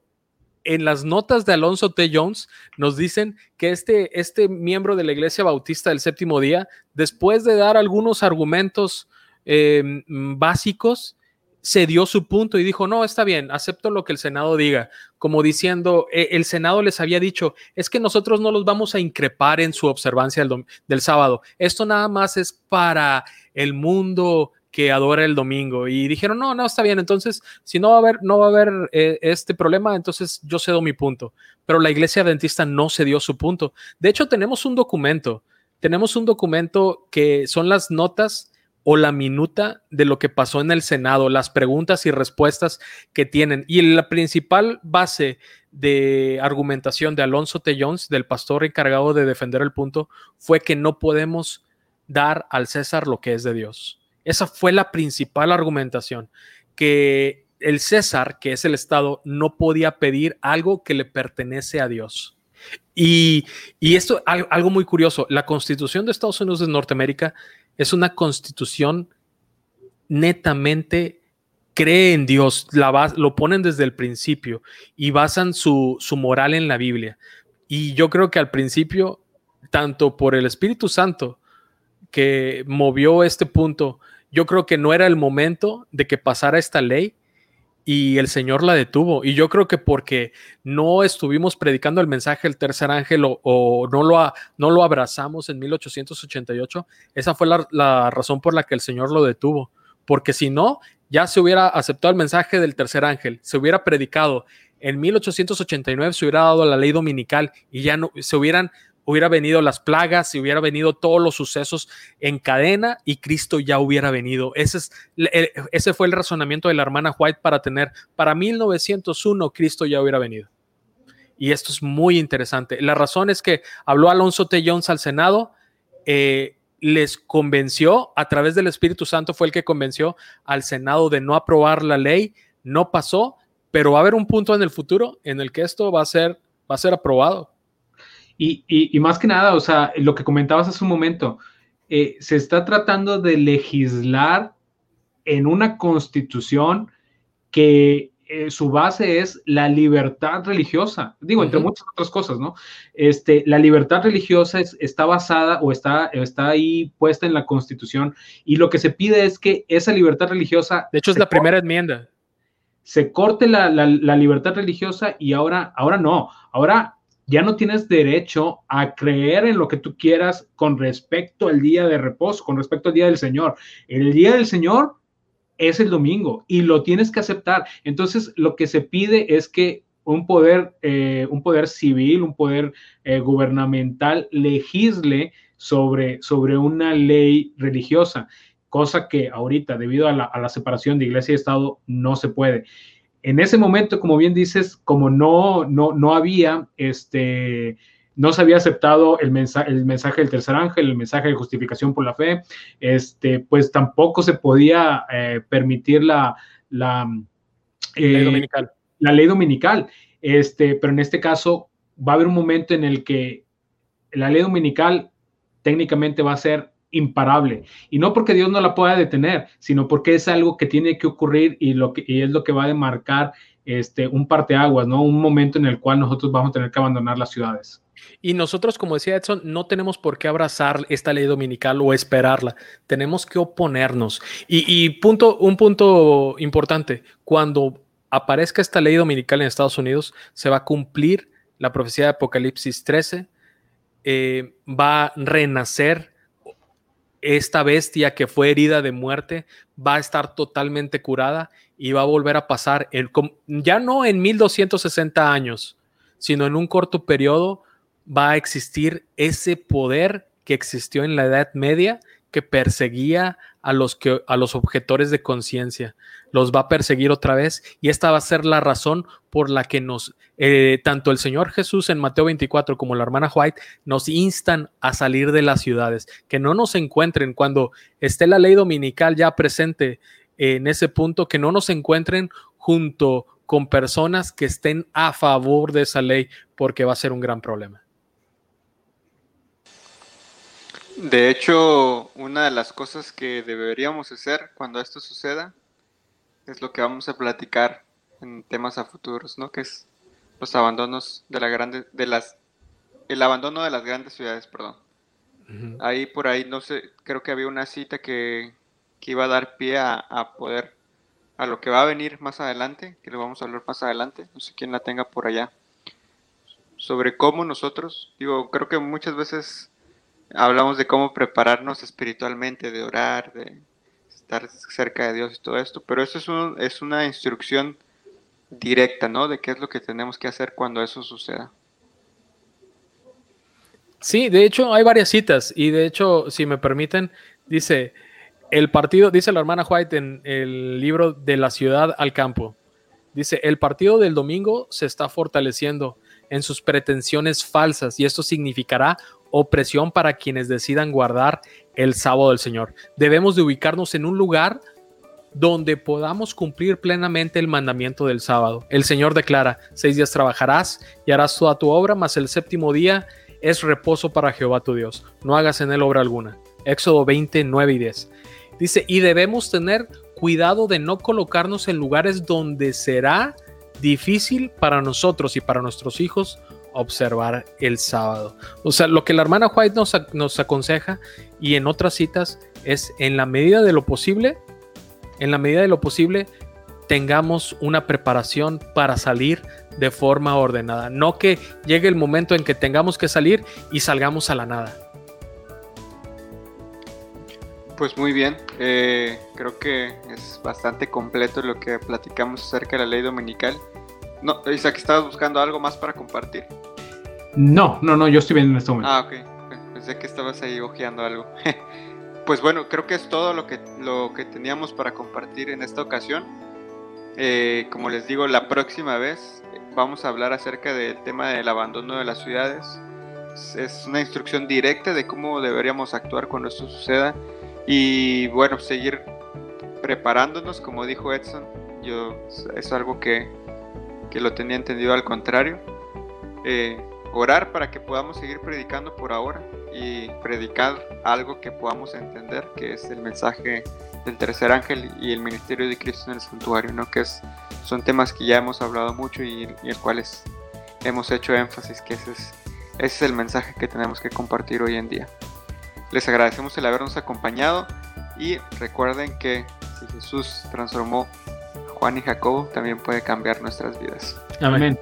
En las notas de Alonso T. Jones nos dicen que este, este miembro de la Iglesia Bautista del Séptimo Día, después de dar algunos argumentos eh, básicos, se dio su punto y dijo, no, está bien, acepto lo que el Senado diga, como diciendo, e, el Senado les había dicho, es que nosotros no los vamos a increpar en su observancia del, sábado, esto nada más es para el mundo que adora el domingo y dijeron, no, no, está bien, entonces, si no va a haber, no va a haber eh, este problema, entonces yo cedo mi punto, pero la iglesia adventista no cedió su punto. De hecho, tenemos un documento, tenemos un documento que son las notas o la minuta de lo que pasó en el Senado, las preguntas y respuestas que tienen. Y la principal base de argumentación de Alonso T. Jones, del pastor encargado de defender el punto, fue que no podemos dar al César lo que es de Dios. Esa fue la principal argumentación, que el César, que es el Estado, no podía pedir algo que le pertenece a Dios. Y, y esto, algo muy curioso, la constitución de Estados Unidos de Norteamérica es una constitución netamente cree en Dios, la lo ponen desde el principio y basan su, su moral en la Biblia. Y yo creo que al principio, tanto por el Espíritu Santo que movió este punto, yo creo que no era el momento de que pasara esta ley y el Señor la detuvo. Y yo creo que porque no estuvimos predicando el mensaje del tercer ángel o, no, lo, no lo abrazamos en 1888, esa fue la, razón por la que el Señor lo detuvo. Porque si no, ya se hubiera aceptado el mensaje del tercer ángel, se hubiera predicado. En 1889 se hubiera dado la ley dominical y ya no se hubieran hubiera venido las plagas, si hubiera venido todos los sucesos en cadena y Cristo ya hubiera venido. Ese, es, ese fue el razonamiento de la hermana White para tener, para 1901 Cristo ya hubiera venido. Y esto es muy interesante. La razón es que habló Alonso T. Jones al Senado, eh, les convenció, a través del Espíritu Santo fue el que convenció al Senado de no aprobar la ley, no pasó, pero va a haber un punto en el futuro en el que esto va a ser va a ser aprobado. Y, más que nada, o sea, lo que comentabas hace un momento, eh, se está tratando de legislar en una constitución que eh, su base es la libertad religiosa, digo, entre muchas otras cosas, ¿no? Este, la libertad religiosa está basada o está, está ahí puesta en la constitución y lo que se pide es que esa libertad religiosa... De hecho, es la primera enmienda. Se corte la, la, libertad religiosa y ahora, ahora no, ahora ya no tienes derecho a creer en lo que tú quieras con respecto al día de reposo, con respecto al día del Señor. El día del Señor es el domingo y lo tienes que aceptar. Entonces, lo que se pide es que un poder, eh, un poder civil, un poder eh, gubernamental legisle sobre, sobre una ley religiosa, cosa que ahorita, debido a la, a la separación de iglesia y Estado, no se puede en ese momento, como bien dices, como no, no, no había, este, no se había aceptado el, mensaje, el mensaje del tercer ángel, el mensaje de justificación por la fe, este, pues tampoco se podía eh, permitir la, la, ley eh, dominical. la ley dominical. Este, pero en este caso va a haber un momento en el que la ley dominical técnicamente va a ser imparable. Y no porque Dios no la pueda detener, sino porque es algo que tiene que ocurrir y, lo que, es lo que va a demarcar este, un parteaguas, ¿no? Un momento en el cual nosotros vamos a tener que abandonar las ciudades. Y nosotros, como decía Edson, no tenemos por qué abrazar esta ley dominical o esperarla. Tenemos que oponernos. Y, punto, un punto importante, cuando aparezca esta ley dominical en Estados Unidos, se va a cumplir la profecía de Apocalipsis 13, eh, va a renacer esta bestia que fue herida de muerte va a estar totalmente curada y va a volver a pasar, el, ya no en 1260 años, sino en un corto periodo, va a existir ese poder que existió en la Edad Media que perseguía a los, que, a los objetores de conciencia. Los va a perseguir otra vez y esta va a ser la razón por la que nos, eh, tanto el Señor Jesús en Mateo 24 como la hermana White nos instan a salir de las ciudades, que no nos encuentren cuando esté la ley dominical ya presente en ese punto, que no nos encuentren junto con personas que estén a favor de esa ley, porque va a ser un gran problema. De hecho, una de las cosas que deberíamos hacer cuando esto suceda es lo que vamos a platicar en temas a futuros, ¿no? Que es los abandonos de la grande, de las, el abandono de las grandes ciudades, perdón. Ahí por ahí, no sé, creo que había una cita que, que iba a dar pie a, a, poder, a lo que va a venir más adelante, que lo vamos a hablar más adelante, no sé quién la tenga por allá, sobre cómo nosotros, digo, creo que muchas veces hablamos de cómo prepararnos espiritualmente, de orar, de estar cerca de Dios y todo esto, pero eso es, es una instrucción directa, ¿no? De qué es lo que tenemos que hacer cuando eso suceda. Sí, de hecho hay varias citas y de hecho, si me permiten, dice, el partido, dice la hermana White en el libro de la ciudad al campo, dice, el partido del domingo se está fortaleciendo en sus pretensiones falsas y esto significará opresión para quienes decidan guardar el sábado del Señor. Debemos de ubicarnos en un lugar donde podamos cumplir plenamente el mandamiento del sábado. El Señor declara, seis días trabajarás y harás toda tu obra, mas el séptimo día es reposo para Jehová tu Dios. No hagas en él obra alguna. Éxodo 20, 9 y 10. Dice, y debemos tener cuidado de no colocarnos en lugares donde será difícil para nosotros y para nuestros hijos observar el sábado. O sea, lo que la hermana White nos, aconseja y en otras citas es en la medida de lo posible, en la medida de lo posible, tengamos una preparación para salir de forma ordenada. No que llegue el momento en que tengamos que salir y salgamos a la nada. Pues muy bien, eh, creo que es bastante completo lo que platicamos acerca de la ley dominical. No, Isaac, ¿estabas buscando algo más para compartir? No, no, no, yo estoy viendo en este momento. Ah, ok. Pensé que estabas ahí hojeando algo. [LAUGHS] pues bueno, creo que es todo lo que, lo que teníamos para compartir en esta ocasión. Eh, como les digo, la próxima vez vamos a hablar acerca del tema del abandono de las ciudades. Es una instrucción directa de cómo deberíamos actuar cuando esto suceda. Y bueno, seguir preparándonos, como dijo Edson. Yo, es algo que, que lo tenía entendido al contrario. eh, orar para que podamos seguir predicando por ahora y predicar algo que podamos entender, que es el mensaje del tercer ángel y el ministerio de Cristo en el santuario, ¿no? que es, son temas que ya hemos hablado mucho y, y en cuales hemos hecho énfasis, que ese es, ese es el mensaje que tenemos que compartir hoy en día. Les agradecemos el habernos acompañado y recuerden que si Jesús transformó Juan y Jacobo, también puede cambiar nuestras vidas. Amén.